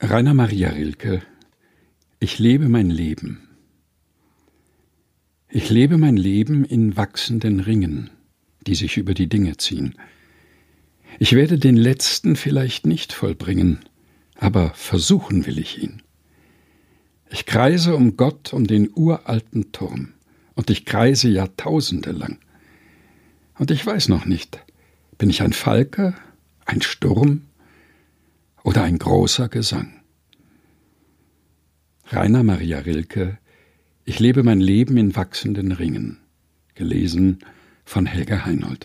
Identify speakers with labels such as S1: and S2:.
S1: Rainer Maria Rilke Ich lebe mein Leben. Ich lebe mein Leben in wachsenden Ringen, die sich über die Dinge ziehen. Ich werde den letzten vielleicht nicht vollbringen, aber versuchen will ich ihn. Ich kreise um Gott um den uralten Turm, und ich kreise Jahrtausende lang. Und ich weiß noch nicht, bin ich ein Falke, ein Sturm oder ein großer Gesang? Rainer Maria Rilke Ich lebe mein Leben in wachsenden Ringen. Gelesen von Helga Heinold.